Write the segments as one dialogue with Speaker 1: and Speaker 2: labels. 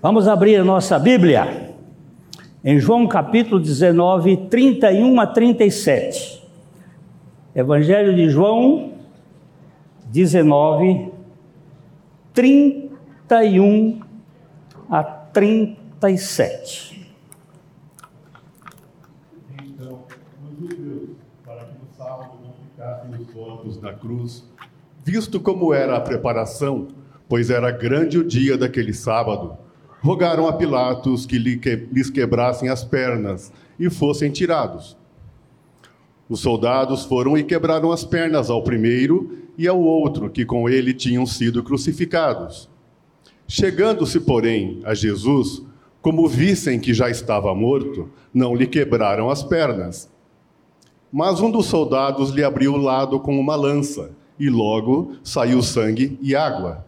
Speaker 1: Vamos abrir a nossa Bíblia em João capítulo 19, 31 a 37. Evangelho de João 19, 31 a 37.
Speaker 2: Então, para que no sábado não os na cruz, visto como era a preparação, pois era grande o dia daquele sábado, rogaram a Pilatos que lhes quebrassem as pernas e fossem tirados. Os soldados foram e quebraram as pernas ao primeiro e ao outro que com ele tinham sido crucificados. Chegando-se, porém, a Jesus, como vissem que já estava morto, não lhe quebraram as pernas. Mas um dos soldados lhe abriu o lado com uma lança, e logo saiu sangue e água.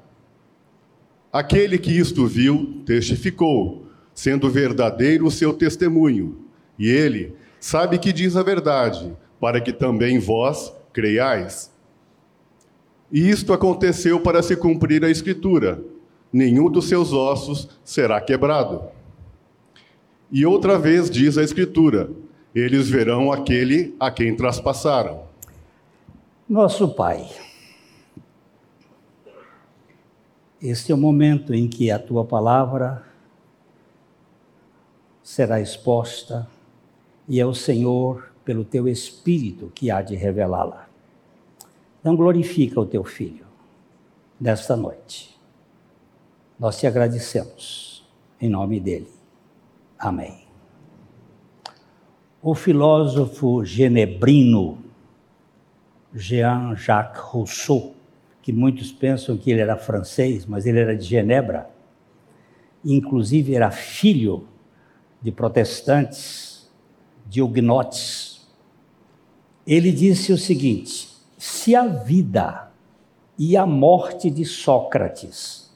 Speaker 2: Aquele que isto viu testificou, sendo verdadeiro o seu testemunho. E ele sabe que diz a verdade, para que também vós creiais. E isto aconteceu para se cumprir a Escritura: nenhum dos seus ossos será quebrado. E outra vez diz a Escritura: eles verão aquele a quem traspassaram.
Speaker 1: Nosso Pai Este é o momento em que a tua palavra será exposta e é o Senhor, pelo teu Espírito, que há de revelá-la. Então, glorifica o teu filho nesta noite. Nós te agradecemos, em nome dele. Amém. O filósofo genebrino Jean-Jacques Rousseau que muitos pensam que ele era francês, mas ele era de Genebra. Inclusive era filho de protestantes, de huguenotes. Ele disse o seguinte: se a vida e a morte de Sócrates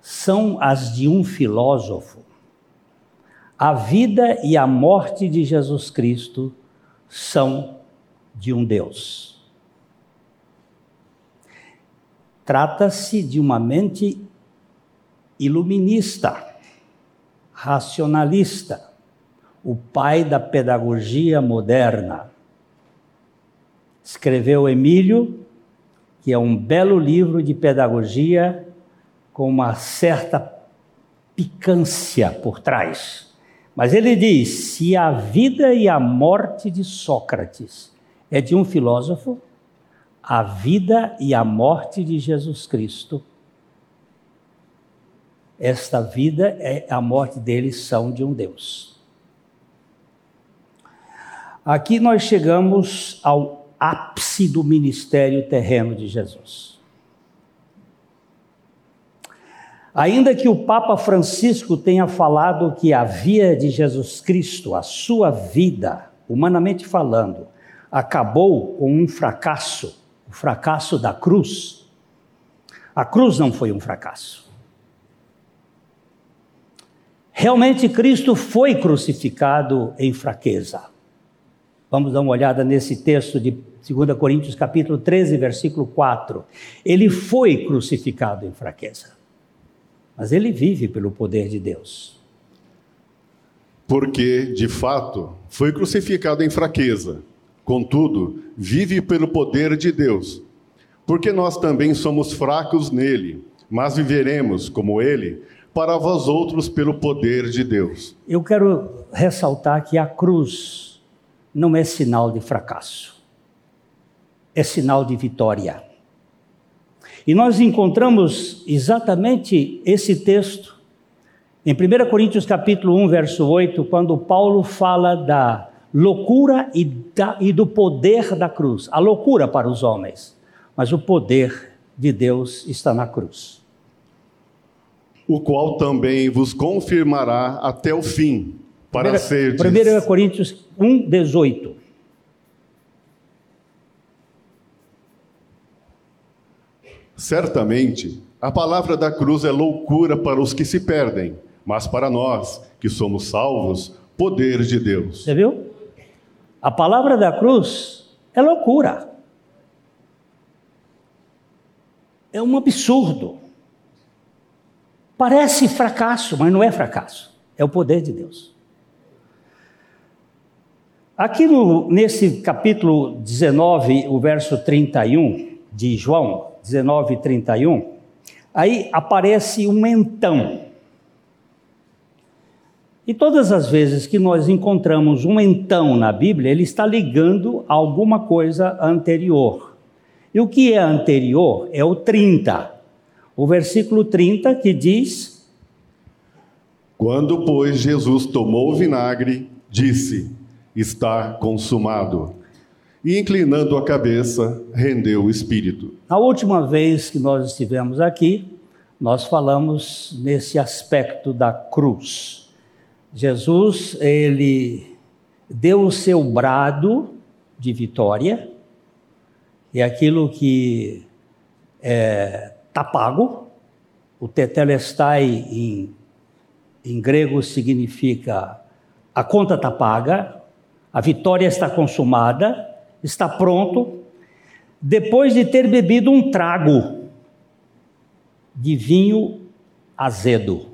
Speaker 1: são as de um filósofo, a vida e a morte de Jesus Cristo são de um Deus. Trata-se de uma mente iluminista, racionalista, o pai da pedagogia moderna. Escreveu Emílio, que é um belo livro de pedagogia com uma certa picância por trás. Mas ele diz: se a vida e a morte de Sócrates é de um filósofo, a vida e a morte de Jesus Cristo. Esta vida e a morte dele são de um Deus. Aqui nós chegamos ao ápice do ministério terreno de Jesus. Ainda que o Papa Francisco tenha falado que a via de Jesus Cristo, a sua vida, humanamente falando, acabou com um fracasso, o fracasso da cruz. A cruz não foi um fracasso. Realmente Cristo foi crucificado em fraqueza. Vamos dar uma olhada nesse texto de 2 Coríntios capítulo 13, versículo 4. Ele foi crucificado em fraqueza. Mas ele vive pelo poder de Deus.
Speaker 2: Porque, de fato, foi crucificado em fraqueza Contudo, vive pelo poder de Deus, porque nós também somos fracos nele, mas viveremos como ele, para vós outros pelo poder de Deus.
Speaker 1: Eu quero ressaltar que a cruz não é sinal de fracasso, é sinal de vitória. E nós encontramos exatamente esse texto em 1 Coríntios capítulo 1, verso 8, quando Paulo fala da loucura e, da, e do poder da cruz. A loucura para os homens, mas o poder de Deus está na cruz.
Speaker 2: O qual também vos confirmará até o fim, para ser.
Speaker 1: 1 Coríntios 1, 18.
Speaker 2: Certamente, a palavra da cruz é loucura para os que se perdem, mas para nós, que somos salvos, poder de Deus.
Speaker 1: Você viu? A palavra da cruz é loucura. É um absurdo. Parece fracasso, mas não é fracasso. É o poder de Deus. Aqui no, nesse capítulo 19, o verso 31 de João, 19, 31, aí aparece um então. E todas as vezes que nós encontramos um então na Bíblia, ele está ligando a alguma coisa anterior. E o que é anterior? É o 30. O versículo 30 que diz:
Speaker 2: Quando, pois, Jesus tomou o vinagre, disse: Está consumado. E inclinando a cabeça, rendeu o espírito.
Speaker 1: A última vez que nós estivemos aqui, nós falamos nesse aspecto da cruz. Jesus, ele deu o seu brado de vitória, e aquilo que está é, tá pago, o tetelestai em, em grego significa a conta está paga, a vitória está consumada, está pronto, depois de ter bebido um trago de vinho azedo.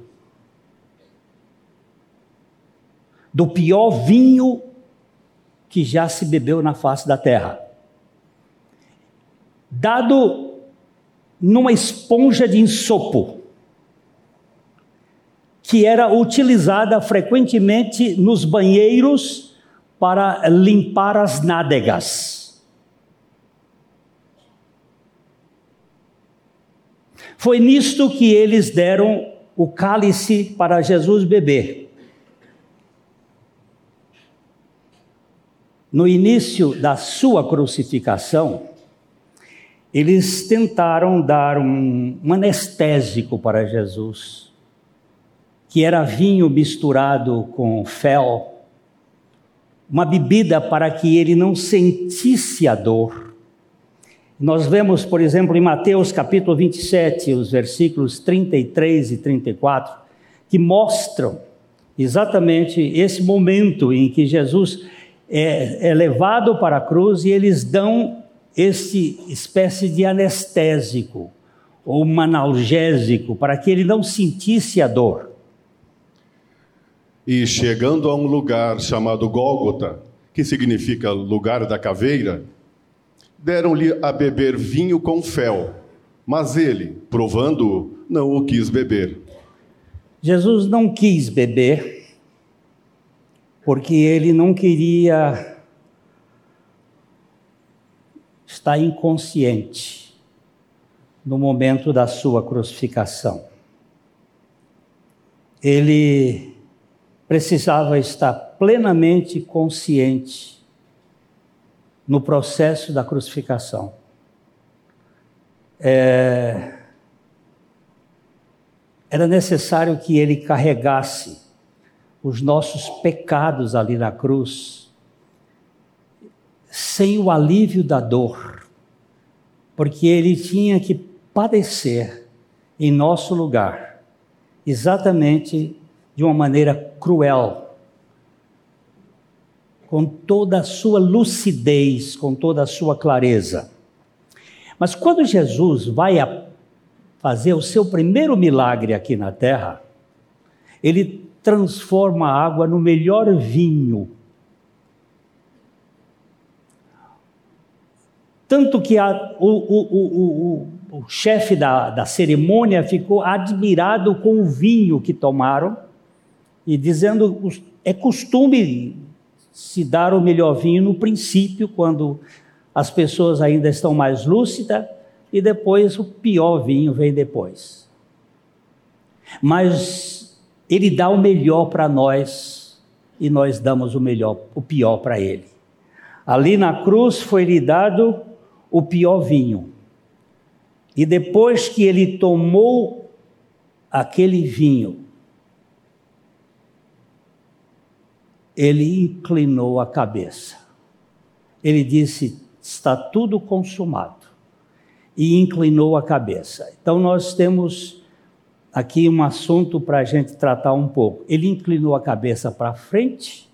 Speaker 1: Do pior vinho que já se bebeu na face da terra dado numa esponja de ensopo, que era utilizada frequentemente nos banheiros para limpar as nádegas. Foi nisto que eles deram o cálice para Jesus beber. No início da sua crucificação, eles tentaram dar um, um anestésico para Jesus, que era vinho misturado com fel, uma bebida para que ele não sentisse a dor. Nós vemos, por exemplo, em Mateus capítulo 27, os versículos 33 e 34, que mostram exatamente esse momento em que Jesus é, é levado para a cruz e eles dão esse espécie de anestésico ou um analgésico para que ele não sentisse a dor.
Speaker 2: E chegando a um lugar chamado Gólgota, que significa lugar da caveira, deram-lhe a beber vinho com fel, mas ele, provando-o, não o quis beber.
Speaker 1: Jesus não quis beber, porque ele não queria está inconsciente no momento da sua crucificação. Ele precisava estar plenamente consciente no processo da crucificação. É... Era necessário que ele carregasse os nossos pecados ali na cruz sem o alívio da dor, porque ele tinha que padecer em nosso lugar, exatamente de uma maneira cruel, com toda a sua lucidez, com toda a sua clareza. Mas quando Jesus vai fazer o seu primeiro milagre aqui na terra, ele transforma a água no melhor vinho Tanto que a, o, o, o, o chefe da, da cerimônia ficou admirado com o vinho que tomaram e dizendo: é costume se dar o melhor vinho no princípio, quando as pessoas ainda estão mais lúcidas, e depois o pior vinho vem depois. Mas ele dá o melhor para nós e nós damos o melhor, o pior para ele. Ali na cruz foi lhe dado o pior vinho. E depois que ele tomou aquele vinho, ele inclinou a cabeça. Ele disse: Está tudo consumado. E inclinou a cabeça. Então, nós temos aqui um assunto para a gente tratar um pouco. Ele inclinou a cabeça para frente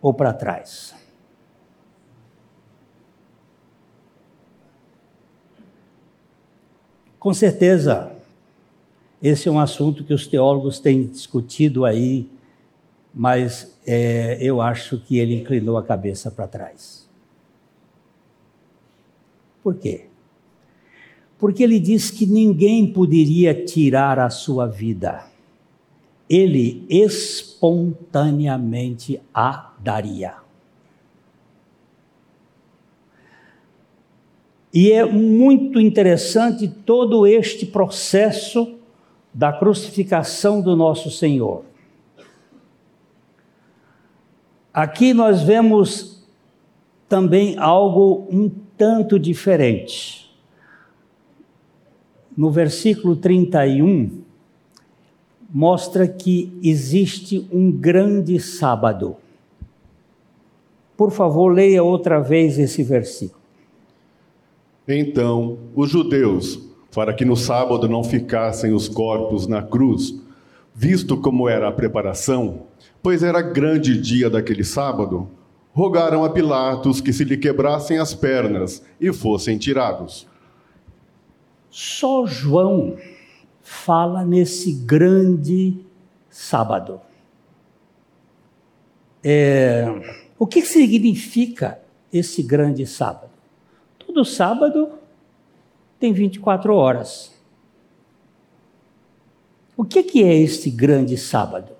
Speaker 1: ou para trás? Com certeza, Esse é um assunto que os teólogos têm discutido aí, mas é, eu acho que ele inclinou a cabeça para trás. Por quê? Porque ele diz que ninguém poderia tirar a sua vida. Ele espontaneamente a daria. E é muito interessante todo este processo da crucificação do nosso Senhor. Aqui nós vemos também algo um tanto diferente. No versículo 31, mostra que existe um grande sábado. Por favor, leia outra vez esse versículo.
Speaker 2: Então, os judeus, para que no sábado não ficassem os corpos na cruz, visto como era a preparação, pois era grande dia daquele sábado, rogaram a Pilatos que se lhe quebrassem as pernas e fossem tirados.
Speaker 1: Só João fala nesse grande sábado. É, o que significa esse grande sábado? Todo sábado tem 24 horas. O que, que é este grande sábado?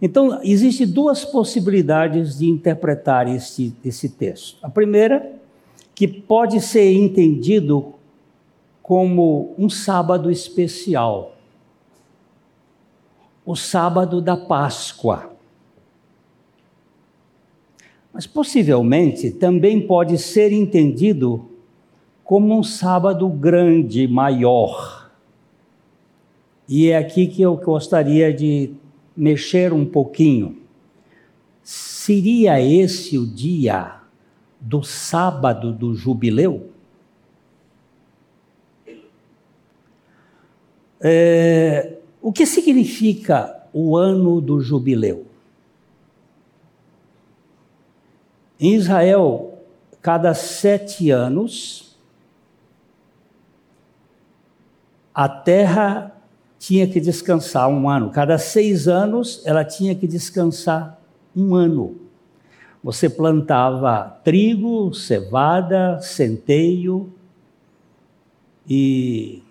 Speaker 1: Então, existem duas possibilidades de interpretar esse, esse texto. A primeira, que pode ser entendido como um sábado especial o sábado da Páscoa. Mas possivelmente também pode ser entendido como um sábado grande, maior. E é aqui que eu gostaria de mexer um pouquinho. Seria esse o dia do sábado do jubileu? É, o que significa o ano do jubileu? Em Israel, cada sete anos, a terra tinha que descansar um ano. Cada seis anos, ela tinha que descansar um ano. Você plantava trigo, cevada, centeio e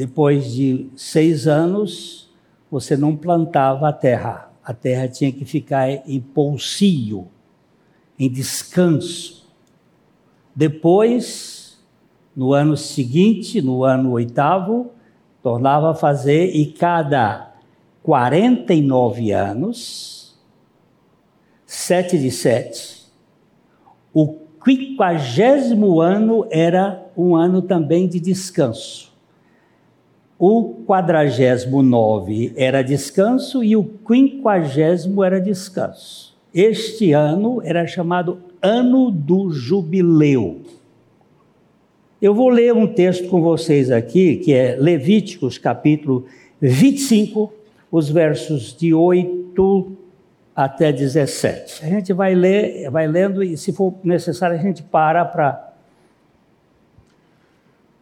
Speaker 1: depois de seis anos, você não plantava a terra. A terra tinha que ficar em poucio, em descanso. Depois, no ano seguinte, no ano oitavo, tornava a fazer, e cada 49 anos, sete de sete, o quinquagésimo ano era um ano também de descanso. O quadragésimo nove era descanso e o quinquagésimo era descanso. Este ano era chamado Ano do Jubileu. Eu vou ler um texto com vocês aqui, que é Levíticos, capítulo 25, os versos de 8 até 17. A gente vai ler, vai lendo e se for necessário a gente para para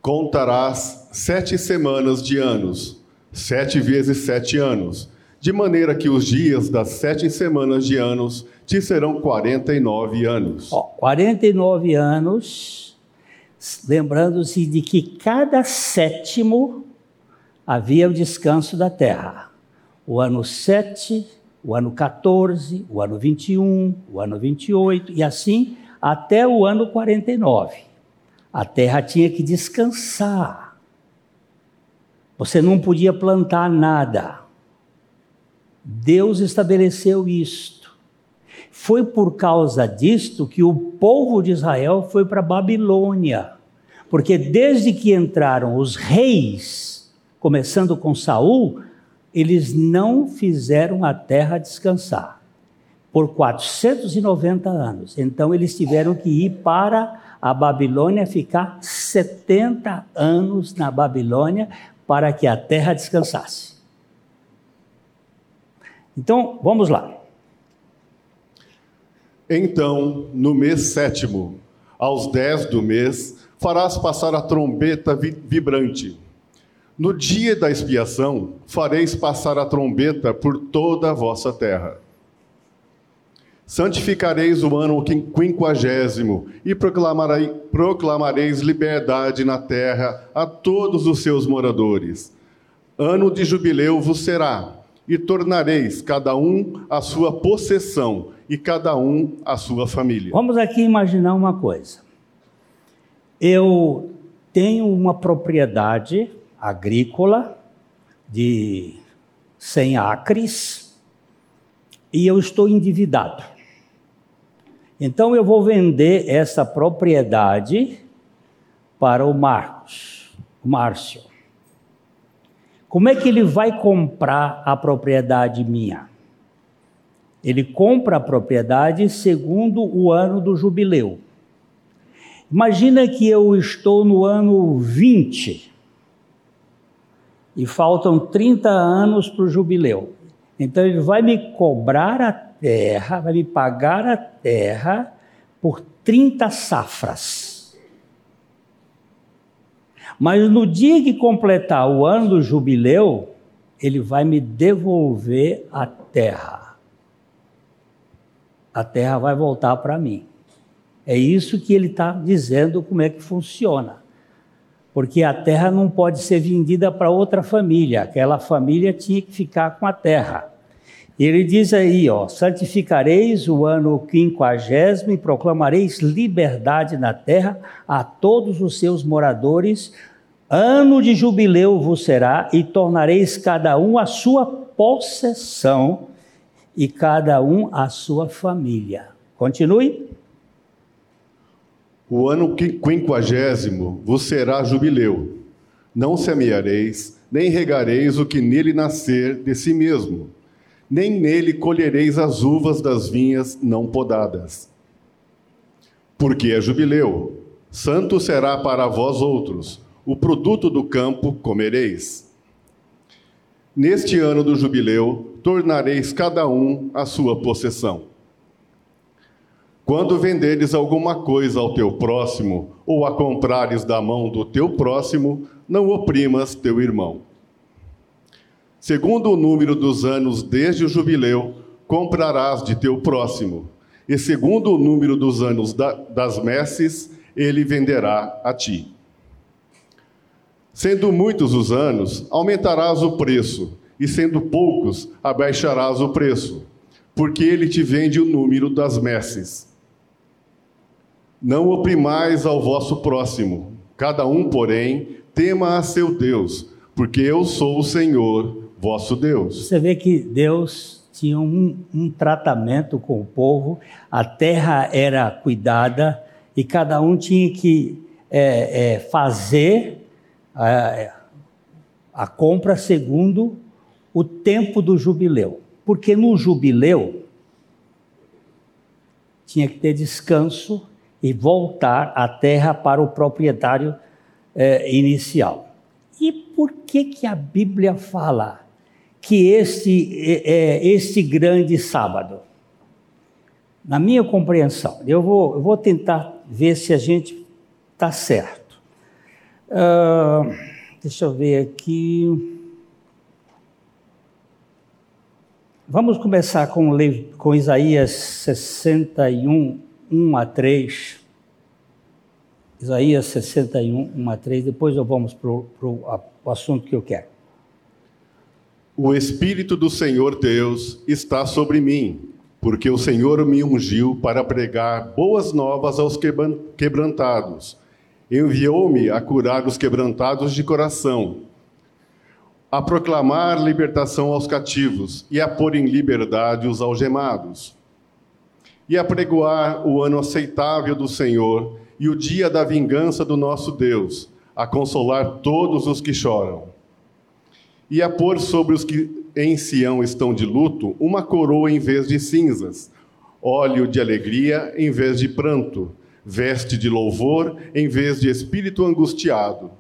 Speaker 2: Contarás sete semanas de anos, sete vezes sete anos, de maneira que os dias das sete semanas de anos te serão quarenta e nove anos.
Speaker 1: Ó, 49 anos, lembrando-se de que cada sétimo havia o descanso da terra. O ano 7, o ano 14, o ano 21, o ano 28, e assim até o ano 49. A terra tinha que descansar. Você não podia plantar nada. Deus estabeleceu isto. Foi por causa disto que o povo de Israel foi para Babilônia. Porque desde que entraram os reis, começando com Saul, eles não fizeram a terra descansar por 490 anos. Então eles tiveram que ir para a Babilônia ficar 70 anos na Babilônia para que a terra descansasse. Então, vamos lá.
Speaker 2: Então, no mês sétimo, aos dez do mês, farás passar a trombeta vibrante. No dia da expiação, fareis passar a trombeta por toda a vossa terra. Santificareis o ano quinquagésimo e proclamareis liberdade na terra a todos os seus moradores. Ano de jubileu vos será, e tornareis cada um a sua possessão e cada um a sua família.
Speaker 1: Vamos aqui imaginar uma coisa. Eu tenho uma propriedade agrícola de 100 acres e eu estou endividado. Então eu vou vender essa propriedade para o Marcos, o Márcio. Como é que ele vai comprar a propriedade minha? Ele compra a propriedade segundo o ano do jubileu. Imagina que eu estou no ano 20 e faltam 30 anos para o jubileu. Então ele vai me cobrar a terra, vai me pagar a terra por 30 safras. Mas no dia que completar o ano do jubileu, ele vai me devolver a terra. A terra vai voltar para mim. É isso que ele está dizendo como é que funciona. Porque a terra não pode ser vendida para outra família, aquela família tinha que ficar com a terra. Ele diz aí, ó, santificareis o ano quinquagésimo e proclamareis liberdade na terra a todos os seus moradores. Ano de jubileu vos será e tornareis cada um a sua possessão e cada um a sua família. Continue.
Speaker 2: O ano quinquagésimo vos será jubileu. Não semeareis, nem regareis o que nele nascer de si mesmo nem nele colhereis as uvas das vinhas não podadas. Porque é jubileu, santo será para vós outros, o produto do campo comereis. Neste ano do jubileu, tornareis cada um a sua possessão. Quando venderes alguma coisa ao teu próximo, ou a comprares da mão do teu próximo, não oprimas teu irmão. Segundo o número dos anos desde o jubileu, comprarás de teu próximo, e segundo o número dos anos da, das messes, ele venderá a ti. Sendo muitos os anos, aumentarás o preço, e sendo poucos, abaixarás o preço, porque ele te vende o número das messes. Não oprimais ao vosso próximo, cada um, porém, tema a seu Deus, porque eu sou o Senhor, vosso Deus.
Speaker 1: Você vê que Deus tinha um, um tratamento com o povo, a terra era cuidada e cada um tinha que é, é, fazer a, a compra segundo o tempo do jubileu. Porque no jubileu tinha que ter descanso e voltar a terra para o proprietário é, inicial. E por que, que a Bíblia fala que este, é, é, este grande sábado? Na minha compreensão, eu vou, eu vou tentar ver se a gente está certo. Uh, deixa eu ver aqui. Vamos começar com, com Isaías 61, 1 a 3. Isaías 61, 1 a 3. Depois eu vamos para o assunto que eu quero.
Speaker 2: O Espírito do Senhor Deus está sobre mim, porque o Senhor me ungiu para pregar boas novas aos quebrantados. Enviou-me a curar os quebrantados de coração, a proclamar libertação aos cativos e a pôr em liberdade os algemados, e a pregoar o ano aceitável do Senhor e o dia da vingança do nosso Deus, a consolar todos os que choram e a pôr sobre os que em Sião estão de luto uma coroa em vez de cinzas, óleo de alegria em vez de pranto, veste de louvor em vez de espírito angustiado,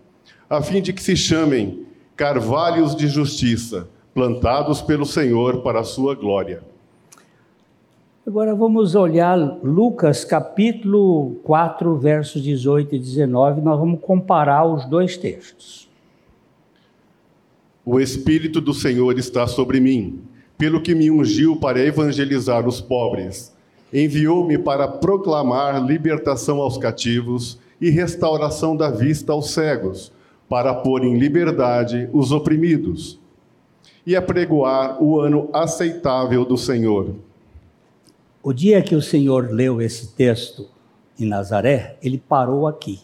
Speaker 2: a fim de que se chamem carvalhos de justiça, plantados pelo Senhor para a sua glória.
Speaker 1: Agora vamos olhar Lucas capítulo 4, versos 18 e 19, nós vamos comparar os dois textos.
Speaker 2: O Espírito do Senhor está sobre mim, pelo que me ungiu para evangelizar os pobres. Enviou-me para proclamar libertação aos cativos e restauração da vista aos cegos, para pôr em liberdade os oprimidos e apregoar o ano aceitável do Senhor.
Speaker 1: O dia que o Senhor leu esse texto em Nazaré, ele parou aqui.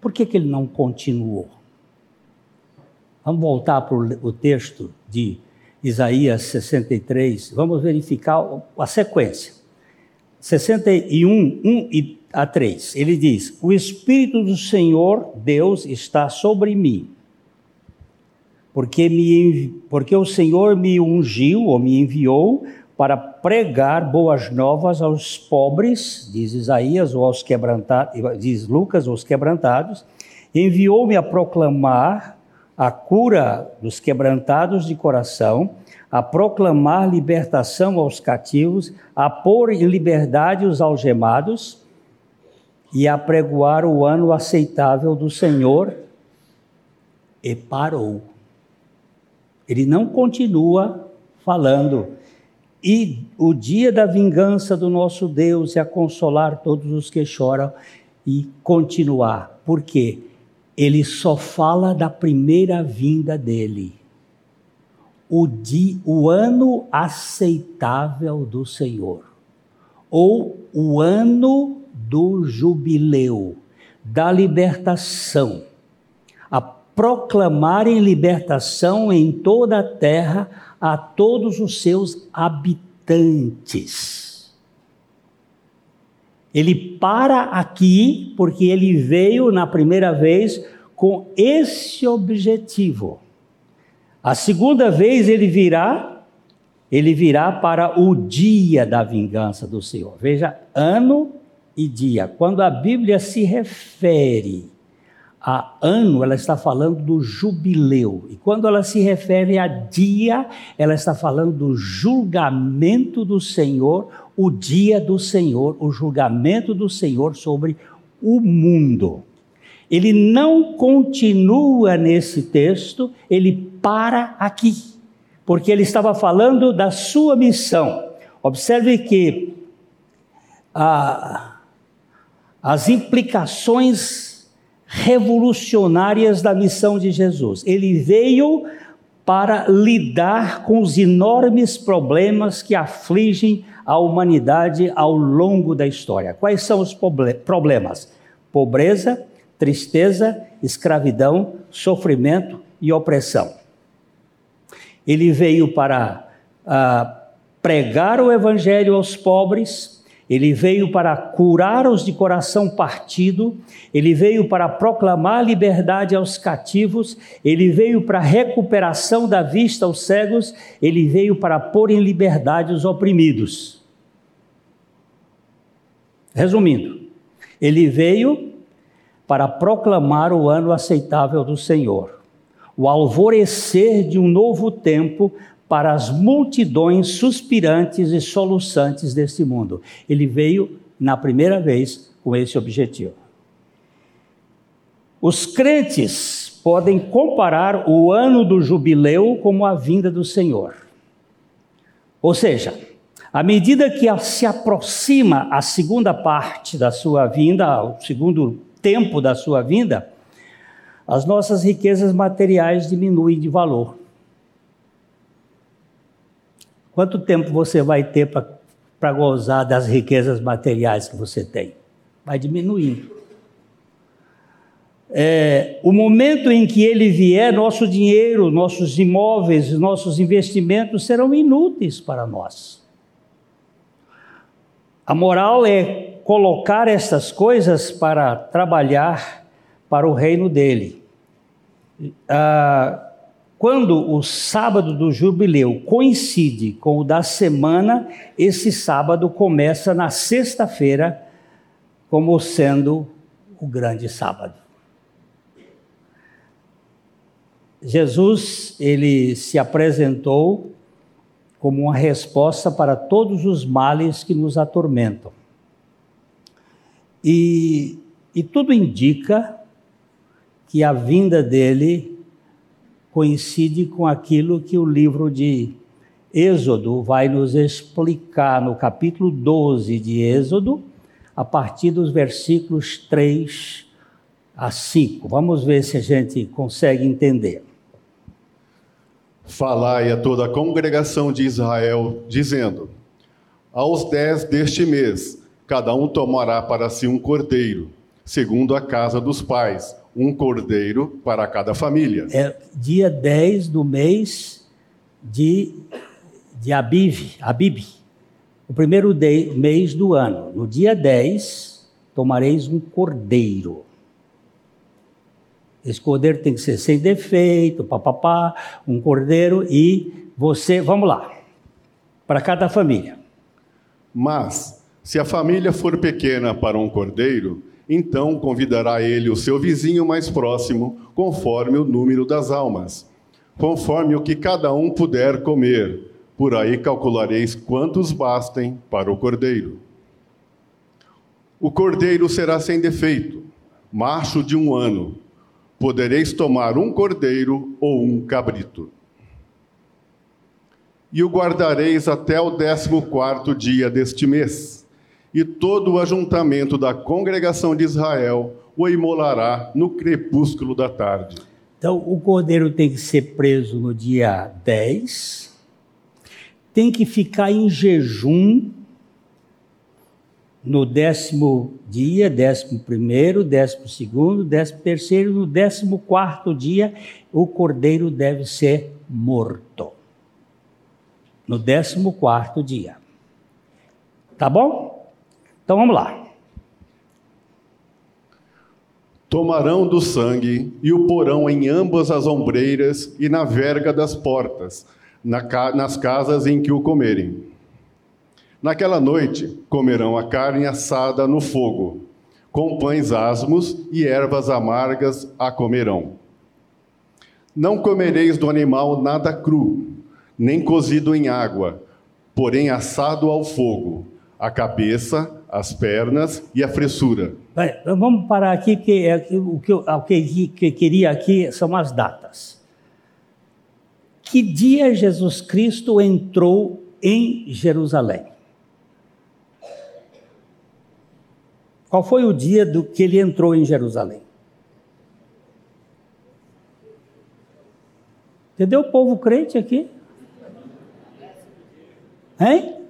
Speaker 1: Por que, que ele não continuou? Vamos voltar para o texto de Isaías 63, vamos verificar a sequência. 61, 1 a 3. Ele diz: O Espírito do Senhor, Deus, está sobre mim porque, me, porque o Senhor me ungiu ou me enviou para pregar boas novas aos pobres, diz Isaías, ou aos quebrantados, diz Lucas, aos quebrantados, enviou-me a proclamar a cura dos quebrantados de coração, a proclamar libertação aos cativos, a pôr em liberdade os algemados e a pregoar o ano aceitável do Senhor. E parou. Ele não continua falando. E o dia da vingança do nosso Deus é a consolar todos os que choram e continuar. Por quê? Ele só fala da primeira vinda dele. O, dia, o ano aceitável do Senhor. Ou o ano do jubileu, da libertação. A proclamarem libertação em toda a terra a todos os seus habitantes. Ele para aqui porque ele veio na primeira vez com esse objetivo. A segunda vez ele virá, ele virá para o dia da vingança do Senhor. Veja, ano e dia. Quando a Bíblia se refere a ano, ela está falando do jubileu. E quando ela se refere a dia, ela está falando do julgamento do Senhor, o dia do Senhor, o julgamento do Senhor sobre o mundo. Ele não continua nesse texto, ele para aqui, porque ele estava falando da sua missão. Observe que ah, as implicações revolucionárias da missão de Jesus. Ele veio para lidar com os enormes problemas que afligem a humanidade ao longo da história. Quais são os problemas? Pobreza, tristeza, escravidão, sofrimento e opressão. Ele veio para uh, pregar o evangelho aos pobres, ele veio para curar os de coração partido, ele veio para proclamar liberdade aos cativos, ele veio para recuperação da vista aos cegos, ele veio para pôr em liberdade os oprimidos. Resumindo, ele veio para proclamar o ano aceitável do Senhor, o alvorecer de um novo tempo para as multidões suspirantes e soluçantes deste mundo. Ele veio na primeira vez com esse objetivo. Os crentes podem comparar o ano do jubileu como a vinda do Senhor. Ou seja, à medida que se aproxima a segunda parte da sua vinda, o segundo tempo da sua vinda, as nossas riquezas materiais diminuem de valor. Quanto tempo você vai ter para gozar das riquezas materiais que você tem? Vai diminuindo. É, o momento em que ele vier, nosso dinheiro, nossos imóveis, nossos investimentos serão inúteis para nós. A moral é colocar essas coisas para trabalhar para o reino dele. Ah, quando o sábado do jubileu coincide com o da semana, esse sábado começa na sexta-feira, como sendo o grande sábado. Jesus, ele se apresentou como uma resposta para todos os males que nos atormentam. E, e tudo indica que a vinda dele coincide com aquilo que o livro de Êxodo vai nos explicar no capítulo 12 de Êxodo, a partir dos versículos 3 a 5. Vamos ver se a gente consegue entender.
Speaker 2: Falai a toda a congregação de Israel, dizendo: Aos dez deste mês, cada um tomará para si um cordeiro, segundo a casa dos pais, um cordeiro para cada família.
Speaker 1: É dia 10 do mês de, de Abiv, Abib, o primeiro de, mês do ano. No dia 10, tomareis um cordeiro. Esse cordeiro tem que ser sem defeito, papapá, um cordeiro e você, vamos lá, para cada família.
Speaker 2: Mas, se a família for pequena para um cordeiro, então convidará ele o seu vizinho mais próximo, conforme o número das almas, conforme o que cada um puder comer. Por aí calculareis quantos bastem para o cordeiro. O cordeiro será sem defeito, macho de um ano. Podereis tomar um cordeiro ou um cabrito. E o guardareis até o décimo quarto dia deste mês e todo o ajuntamento da congregação de Israel o imolará no crepúsculo da tarde.
Speaker 1: Então, o cordeiro tem que ser preso no dia 10, tem que ficar em jejum no décimo dia, décimo primeiro, décimo segundo, décimo terceiro, no décimo quarto dia, o cordeiro deve ser morto. No décimo quarto dia. Tá bom? Então vamos lá.
Speaker 2: Tomarão do sangue e o porão em ambas as ombreiras e na verga das portas, na nas casas em que o comerem. Naquela noite comerão a carne assada no fogo, com pães asmos e ervas amargas a comerão. Não comereis do animal nada cru, nem cozido em água, porém assado ao fogo, a cabeça, as pernas e a fressura.
Speaker 1: vamos parar aqui, porque é, o que eu, o que, eu queria aqui são as datas. Que dia Jesus Cristo entrou em Jerusalém? Qual foi o dia do que ele entrou em Jerusalém? Entendeu o povo crente aqui? Hein?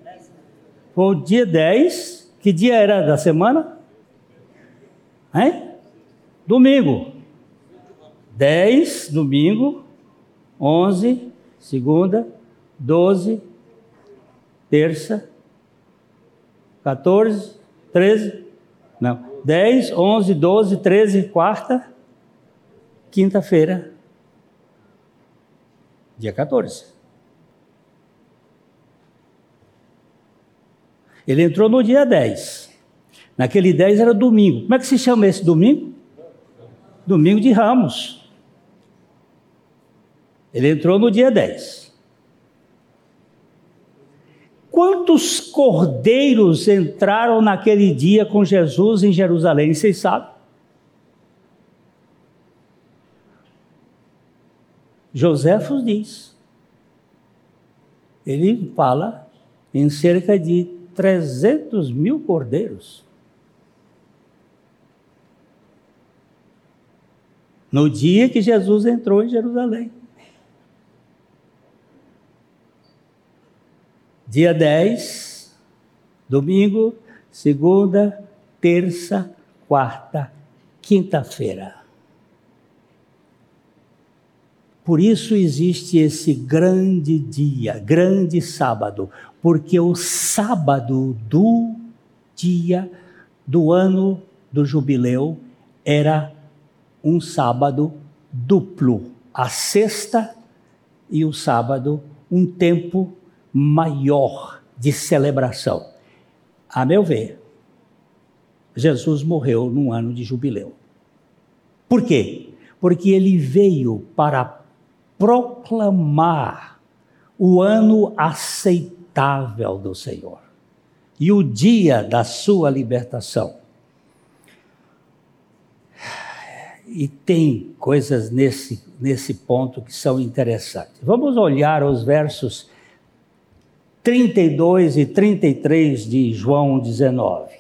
Speaker 1: Foi o dia 10 que dia era da semana? Hein? Domingo. 10, domingo. 11, segunda. 12, terça. 14, 13. Não. 10, 11, 12, 13, quarta. Quinta-feira. Dia 14. Ele entrou no dia 10. Naquele 10 era domingo. Como é que se chama esse domingo? Domingo de Ramos. Ele entrou no dia 10. Quantos cordeiros entraram naquele dia com Jesus em Jerusalém? Vocês sabem? Joséfos diz. Ele fala em cerca de 300 mil cordeiros. No dia que Jesus entrou em Jerusalém. Dia 10, domingo, segunda, terça, quarta, quinta-feira. Por isso existe esse grande dia, grande sábado, porque o sábado do dia do ano do jubileu era um sábado duplo, a sexta e o sábado, um tempo maior de celebração. A meu ver, Jesus morreu num ano de jubileu. Por quê? Porque ele veio para proclamar o ano aceitável do Senhor e o dia da sua libertação. E tem coisas nesse, nesse ponto que são interessantes. Vamos olhar os versos 32 e 33 de João 19.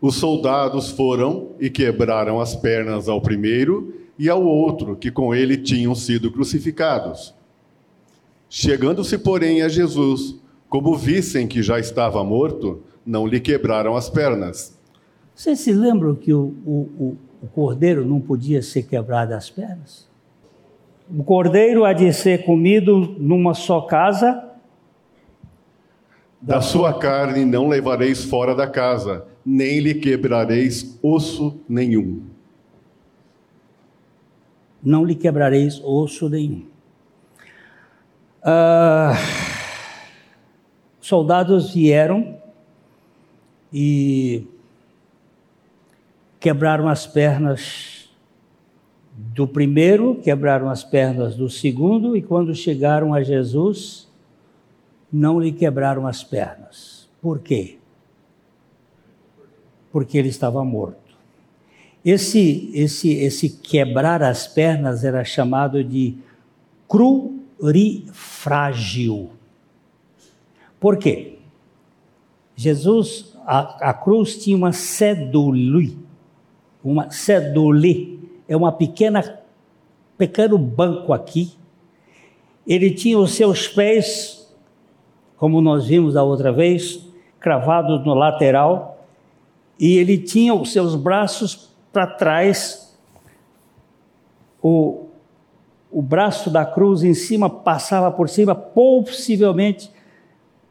Speaker 2: Os soldados foram e quebraram as pernas ao primeiro e ao outro, que com ele tinham sido crucificados. Chegando-se, porém, a Jesus, como vissem que já estava morto, não lhe quebraram as pernas.
Speaker 1: Vocês se lembram que o, o, o cordeiro não podia ser quebrado as pernas? O cordeiro há de ser comido numa só casa.
Speaker 2: Da sua carne não levareis fora da casa, nem lhe quebrareis osso nenhum.
Speaker 1: Não lhe quebrareis osso nenhum. Ah, soldados vieram e quebraram as pernas do primeiro, quebraram as pernas do segundo, e quando chegaram a Jesus, não lhe quebraram as pernas. Por quê? Porque ele estava morto. Esse, esse, esse quebrar as pernas era chamado de crurifrágil. Por quê? Jesus, a, a cruz tinha uma cedule, uma cedule, é uma pequena, pequeno banco aqui. Ele tinha os seus pés, como nós vimos da outra vez, cravados no lateral, e ele tinha os seus braços para trás, o, o braço da cruz em cima passava por cima, possivelmente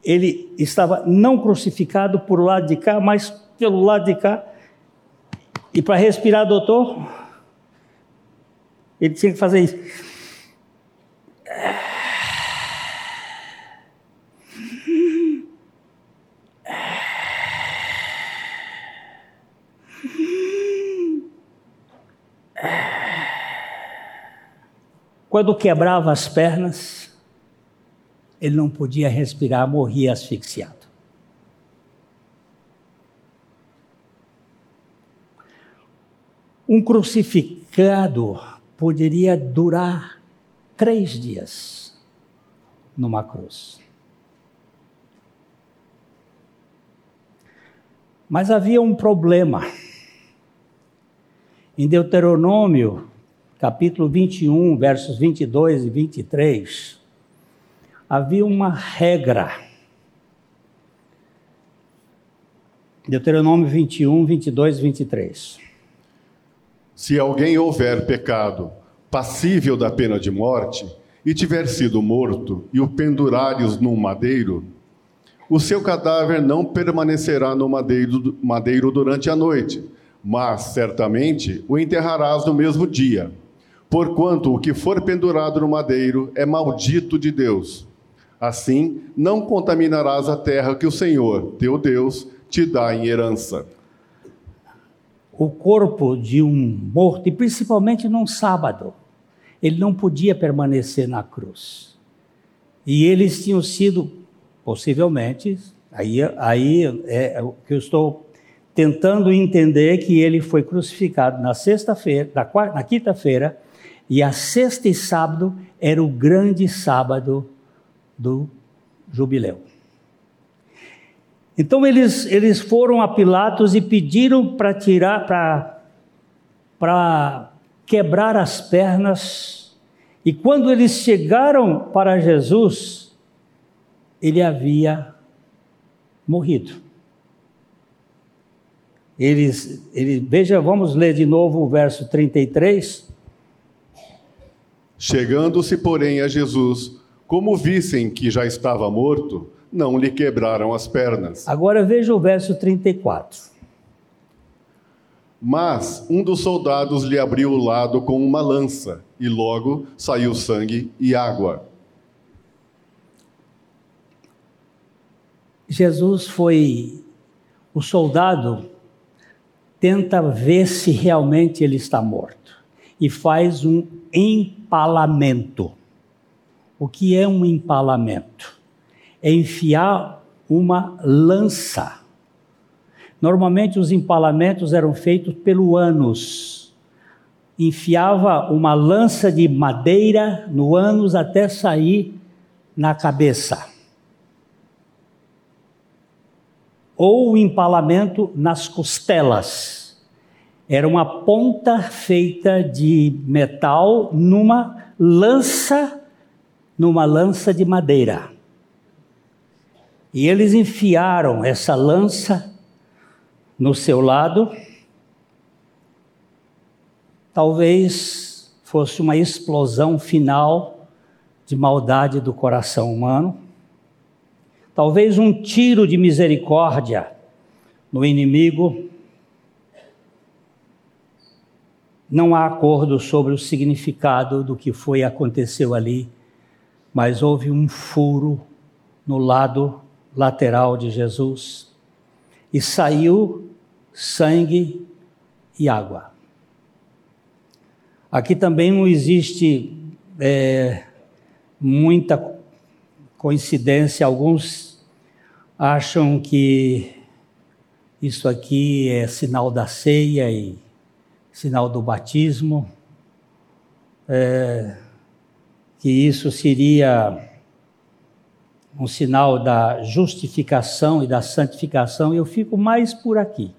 Speaker 1: ele estava não crucificado por lado de cá, mas pelo lado de cá. E para respirar, doutor, ele tinha que fazer isso. Quando quebrava as pernas, ele não podia respirar, morria asfixiado. Um crucificado poderia durar três dias numa cruz. Mas havia um problema. Em Deuteronômio capítulo 21, versos 22 e 23, havia uma regra. Deuteronômio 21, 22 e 23.
Speaker 2: Se alguém houver pecado passível da pena de morte e tiver sido morto e o pendurares num madeiro, o seu cadáver não permanecerá no madeiro, madeiro durante a noite, mas certamente o enterrarás no mesmo dia Porquanto o que for pendurado no madeiro é maldito de Deus. Assim, não contaminarás a terra que o Senhor, teu Deus, te dá em herança.
Speaker 1: O corpo de um morto, e principalmente num sábado, ele não podia permanecer na cruz. E eles tinham sido, possivelmente, aí, aí é, o que eu estou tentando entender que ele foi crucificado na sexta-feira, na, na quinta-feira, e a sexta e sábado era o grande sábado do jubileu. Então eles, eles foram a Pilatos e pediram para tirar, para quebrar as pernas. E quando eles chegaram para Jesus, ele havia morrido. Eles, ele, veja, vamos ler de novo o verso 33.
Speaker 2: Chegando-se, porém, a Jesus, como vissem que já estava morto, não lhe quebraram as pernas.
Speaker 1: Agora veja o verso 34.
Speaker 2: Mas um dos soldados lhe abriu o lado com uma lança, e logo saiu sangue e água.
Speaker 1: Jesus foi. O soldado tenta ver se realmente ele está morto e faz um empalamento. O que é um empalamento? É enfiar uma lança. Normalmente os empalamentos eram feitos pelo ânus. Enfiava uma lança de madeira no ânus até sair na cabeça. Ou o empalamento nas costelas. Era uma ponta feita de metal numa lança, numa lança de madeira. E eles enfiaram essa lança no seu lado. Talvez fosse uma explosão final de maldade do coração humano. Talvez um tiro de misericórdia no inimigo. Não há acordo sobre o significado do que foi aconteceu ali, mas houve um furo no lado lateral de Jesus e saiu sangue e água. Aqui também não existe é, muita coincidência, alguns acham que isso aqui é sinal da ceia e sinal do batismo, é, que isso seria um sinal da justificação e da santificação, eu fico mais por aqui.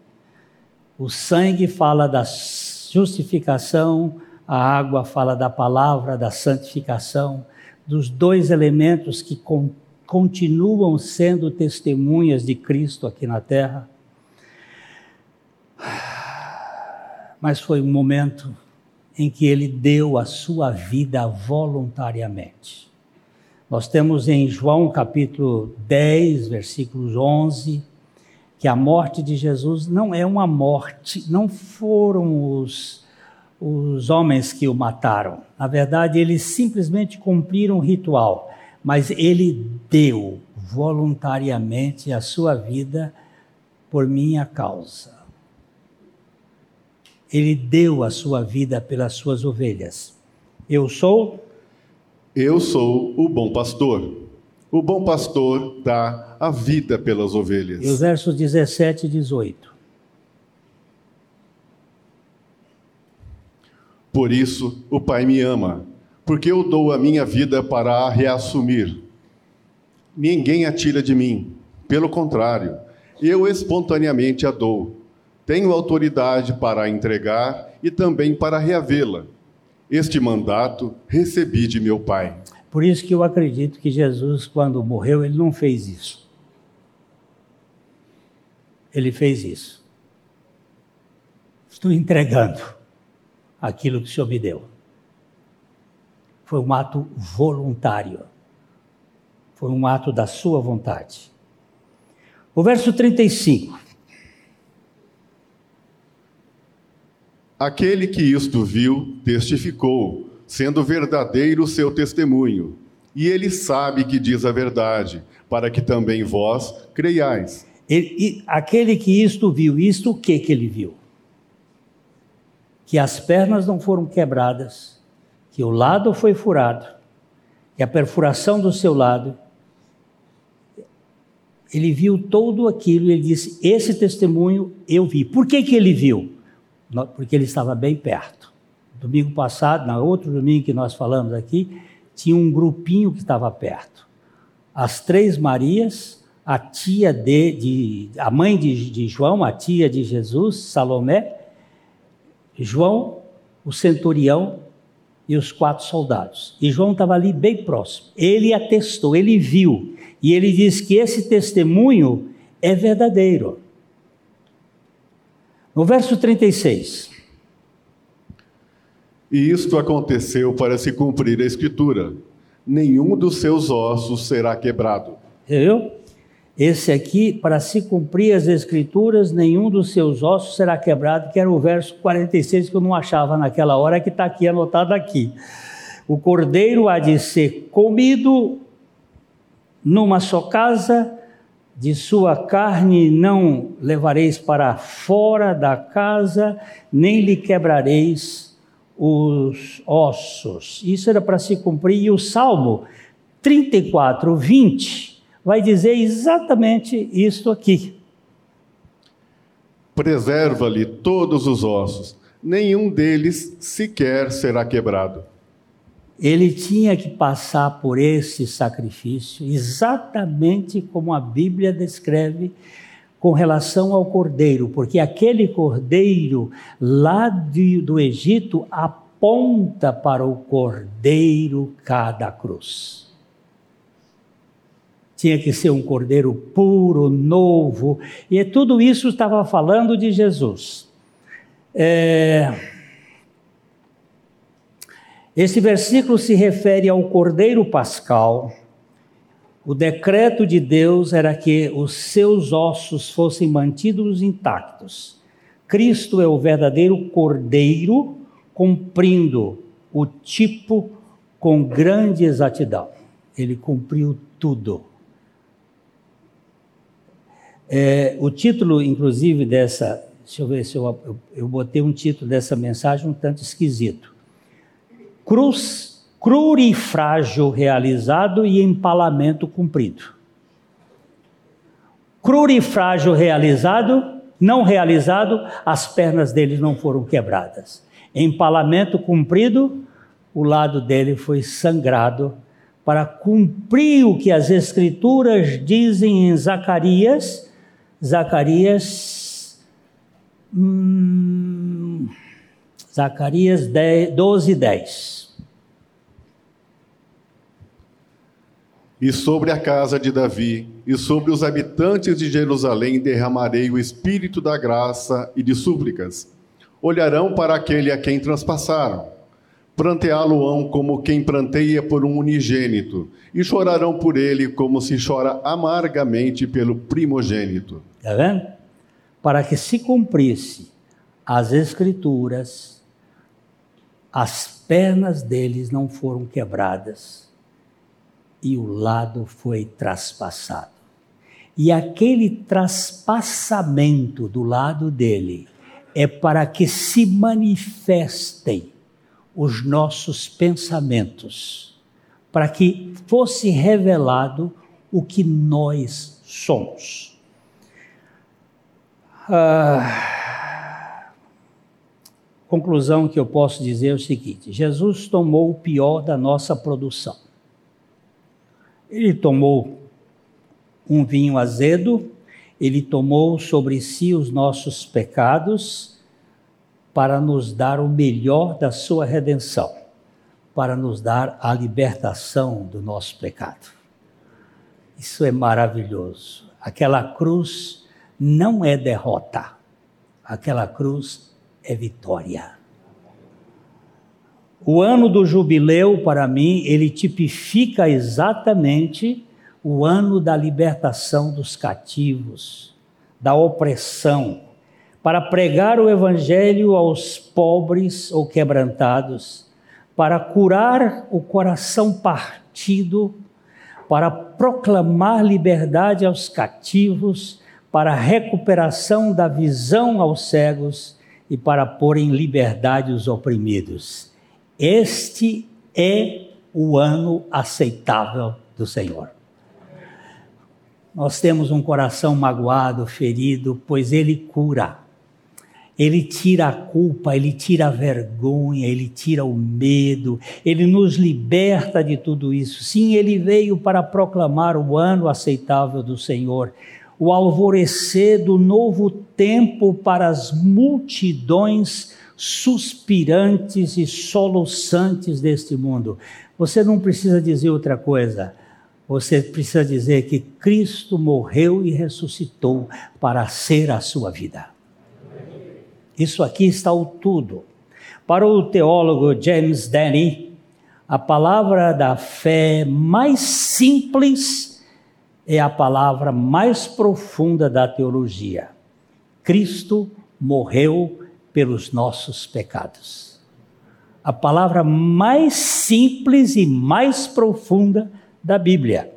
Speaker 1: O sangue fala da justificação, a água fala da palavra, da santificação, dos dois elementos que con continuam sendo testemunhas de Cristo aqui na terra. Mas foi um momento em que ele deu a sua vida voluntariamente. Nós temos em João capítulo 10, versículos 11, que a morte de Jesus não é uma morte, não foram os, os homens que o mataram. Na verdade, eles simplesmente cumpriram um ritual, mas ele deu voluntariamente a sua vida por minha causa. Ele deu a sua vida pelas suas ovelhas. Eu sou
Speaker 2: eu sou o bom pastor. O bom pastor dá a vida pelas ovelhas.
Speaker 1: E os versos 17 e 18.
Speaker 2: Por isso o Pai me ama, porque eu dou a minha vida para a reassumir. Ninguém a tira de mim, pelo contrário, eu espontaneamente a dou. Tenho autoridade para a entregar e também para reavê-la. Este mandato recebi de meu Pai.
Speaker 1: Por isso que eu acredito que Jesus, quando morreu, ele não fez isso. Ele fez isso. Estou entregando aquilo que o Senhor me deu. Foi um ato voluntário. Foi um ato da sua vontade. O verso 35.
Speaker 2: Aquele que isto viu testificou, sendo verdadeiro o seu testemunho. E ele sabe que diz a verdade, para que também vós creiais.
Speaker 1: Ele, aquele que isto viu, isto o que que ele viu? Que as pernas não foram quebradas, que o lado foi furado, que a perfuração do seu lado. Ele viu todo aquilo e ele disse: Esse testemunho eu vi. Por que, que ele viu? Porque ele estava bem perto. Domingo passado, na outro domingo que nós falamos aqui, tinha um grupinho que estava perto. As três Marias, a tia de, de a mãe de, de João, a tia de Jesus, Salomé, João, o centurião e os quatro soldados. E João estava ali bem próximo. Ele atestou, ele viu. E ele diz que esse testemunho é verdadeiro. No verso 36.
Speaker 2: E isto aconteceu para se cumprir a Escritura: nenhum dos seus ossos será quebrado.
Speaker 1: Viu? Esse aqui, para se cumprir as Escrituras, nenhum dos seus ossos será quebrado, que era o verso 46 que eu não achava naquela hora, que está aqui anotado aqui. O cordeiro há de ser comido numa só casa, de sua carne não levareis para fora da casa, nem lhe quebrareis os ossos. Isso era para se cumprir, e o Salmo 34, 20, vai dizer exatamente isto aqui.
Speaker 2: Preserva-lhe todos os ossos, nenhum deles sequer será quebrado.
Speaker 1: Ele tinha que passar por esse sacrifício, exatamente como a Bíblia descreve com relação ao cordeiro, porque aquele cordeiro lá de, do Egito aponta para o cordeiro cada cruz tinha que ser um cordeiro puro, novo, e tudo isso estava falando de Jesus. É... Esse versículo se refere ao cordeiro pascal. O decreto de Deus era que os seus ossos fossem mantidos intactos. Cristo é o verdadeiro cordeiro, cumprindo o tipo com grande exatidão. Ele cumpriu tudo. É, o título, inclusive, dessa. Deixa eu ver se eu, eu, eu botei um título dessa mensagem um tanto esquisito. Cruz, crurifrágio realizado e empalamento cumprido. Crurifrágio realizado, não realizado, as pernas dele não foram quebradas. Empalamento cumprido, o lado dele foi sangrado para cumprir o que as Escrituras dizem em Zacarias Zacarias. Hum, Zacarias 10, 12, 10.
Speaker 2: E sobre a casa de Davi e sobre os habitantes de Jerusalém derramarei o espírito da graça e de súplicas. Olharão para aquele a quem transpassaram. Pranteá-lo-ão como quem pranteia por um unigênito, e chorarão por ele como se chora amargamente pelo primogênito.
Speaker 1: Está vendo? Para que se cumprisse as escrituras, as pernas deles não foram quebradas e o lado foi traspassado. E aquele traspassamento do lado dele é para que se manifestem os nossos pensamentos, para que fosse revelado o que nós somos. A conclusão que eu posso dizer é o seguinte: Jesus tomou o pior da nossa produção. Ele tomou um vinho azedo, ele tomou sobre si os nossos pecados para nos dar o melhor da sua redenção, para nos dar a libertação do nosso pecado. Isso é maravilhoso. Aquela cruz não é derrota. Aquela cruz é vitória. O ano do jubileu, para mim, ele tipifica exatamente o ano da libertação dos cativos, da opressão, para pregar o evangelho aos pobres ou quebrantados, para curar o coração partido, para proclamar liberdade aos cativos, para recuperação da visão aos cegos e para pôr em liberdade os oprimidos. Este é o ano aceitável do Senhor. Nós temos um coração magoado, ferido, pois Ele cura. Ele tira a culpa, ele tira a vergonha, ele tira o medo, ele nos liberta de tudo isso. Sim, ele veio para proclamar o ano aceitável do Senhor o alvorecer do novo tempo para as multidões suspirantes e soluçantes deste mundo. Você não precisa dizer outra coisa. Você precisa dizer que Cristo morreu e ressuscitou para ser a sua vida. Isso aqui está o tudo. Para o teólogo James Denny, a palavra da fé mais simples é a palavra mais profunda da teologia. Cristo morreu pelos nossos pecados. A palavra mais simples e mais profunda da Bíblia.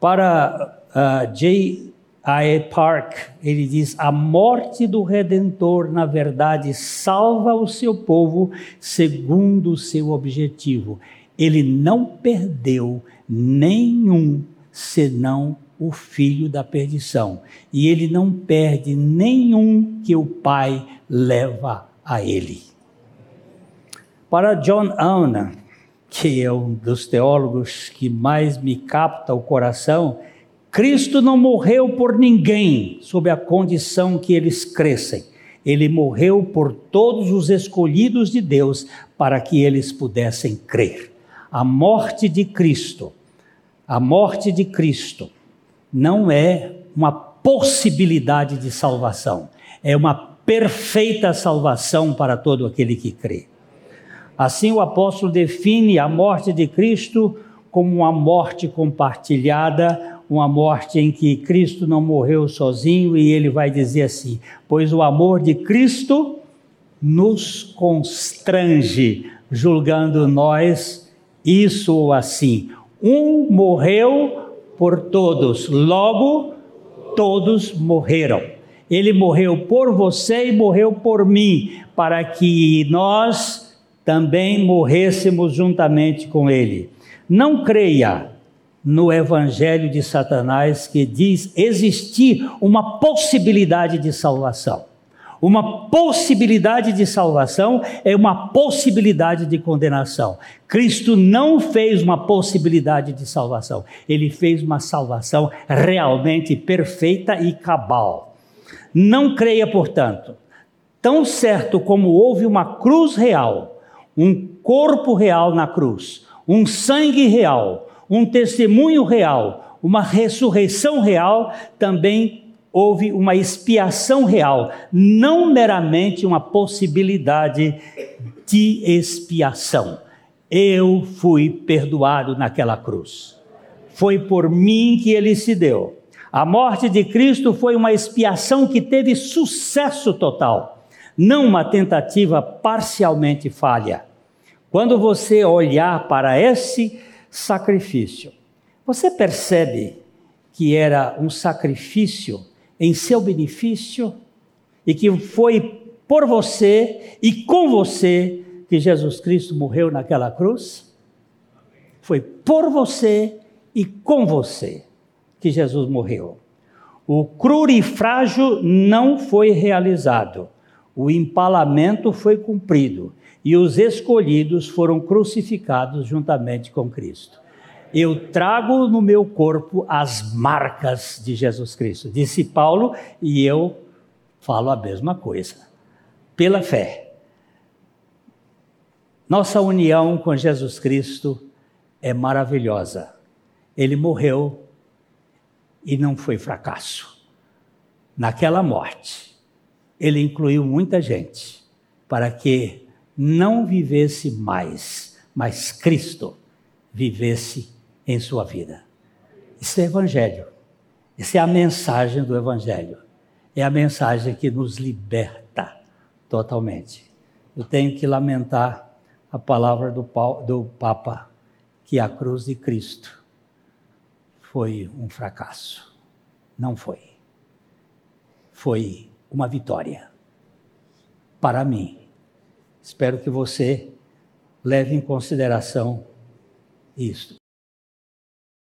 Speaker 1: Para uh, J. I. Park, ele diz: a morte do Redentor, na verdade, salva o seu povo segundo o seu objetivo. ele não perdeu nenhum senão o filho da perdição. E ele não perde nenhum que o Pai leva a ele. Para John Owen, que é um dos teólogos que mais me capta o coração, Cristo não morreu por ninguém sob a condição que eles crescem. Ele morreu por todos os escolhidos de Deus para que eles pudessem crer. A morte de Cristo, a morte de Cristo não é uma possibilidade de salvação, é uma perfeita salvação para todo aquele que crê. Assim, o apóstolo define a morte de Cristo como uma morte compartilhada, uma morte em que Cristo não morreu sozinho, e ele vai dizer assim: Pois o amor de Cristo nos constrange, julgando nós isso ou assim. Um morreu por todos, logo todos morreram. Ele morreu por você e morreu por mim, para que nós também morrêssemos juntamente com ele. Não creia no evangelho de Satanás que diz existir uma possibilidade de salvação. Uma possibilidade de salvação é uma possibilidade de condenação. Cristo não fez uma possibilidade de salvação, ele fez uma salvação realmente perfeita e cabal. Não creia, portanto, tão certo como houve uma cruz real, um corpo real na cruz, um sangue real, um testemunho real, uma ressurreição real, também houve uma expiação real, não meramente uma possibilidade de expiação. Eu fui perdoado naquela cruz. Foi por mim que ele se deu. A morte de Cristo foi uma expiação que teve sucesso total não uma tentativa parcialmente falha. Quando você olhar para esse sacrifício, você percebe que era um sacrifício em seu benefício e que foi por você e com você que Jesus Cristo morreu naquela cruz? Foi por você e com você que Jesus morreu. O crurifrágio não foi realizado o empalamento foi cumprido e os escolhidos foram crucificados juntamente com Cristo. Eu trago no meu corpo as marcas de Jesus Cristo, disse Paulo, e eu falo a mesma coisa. Pela fé. Nossa união com Jesus Cristo é maravilhosa. Ele morreu e não foi fracasso. Naquela morte, ele incluiu muita gente para que não vivesse mais, mas Cristo vivesse em sua vida. Isso é Evangelho. Isso é a mensagem do Evangelho. É a mensagem que nos liberta totalmente. Eu tenho que lamentar a palavra do, do Papa, que a cruz de Cristo foi um fracasso. Não foi. Foi uma vitória para mim. Espero que você leve em consideração isto.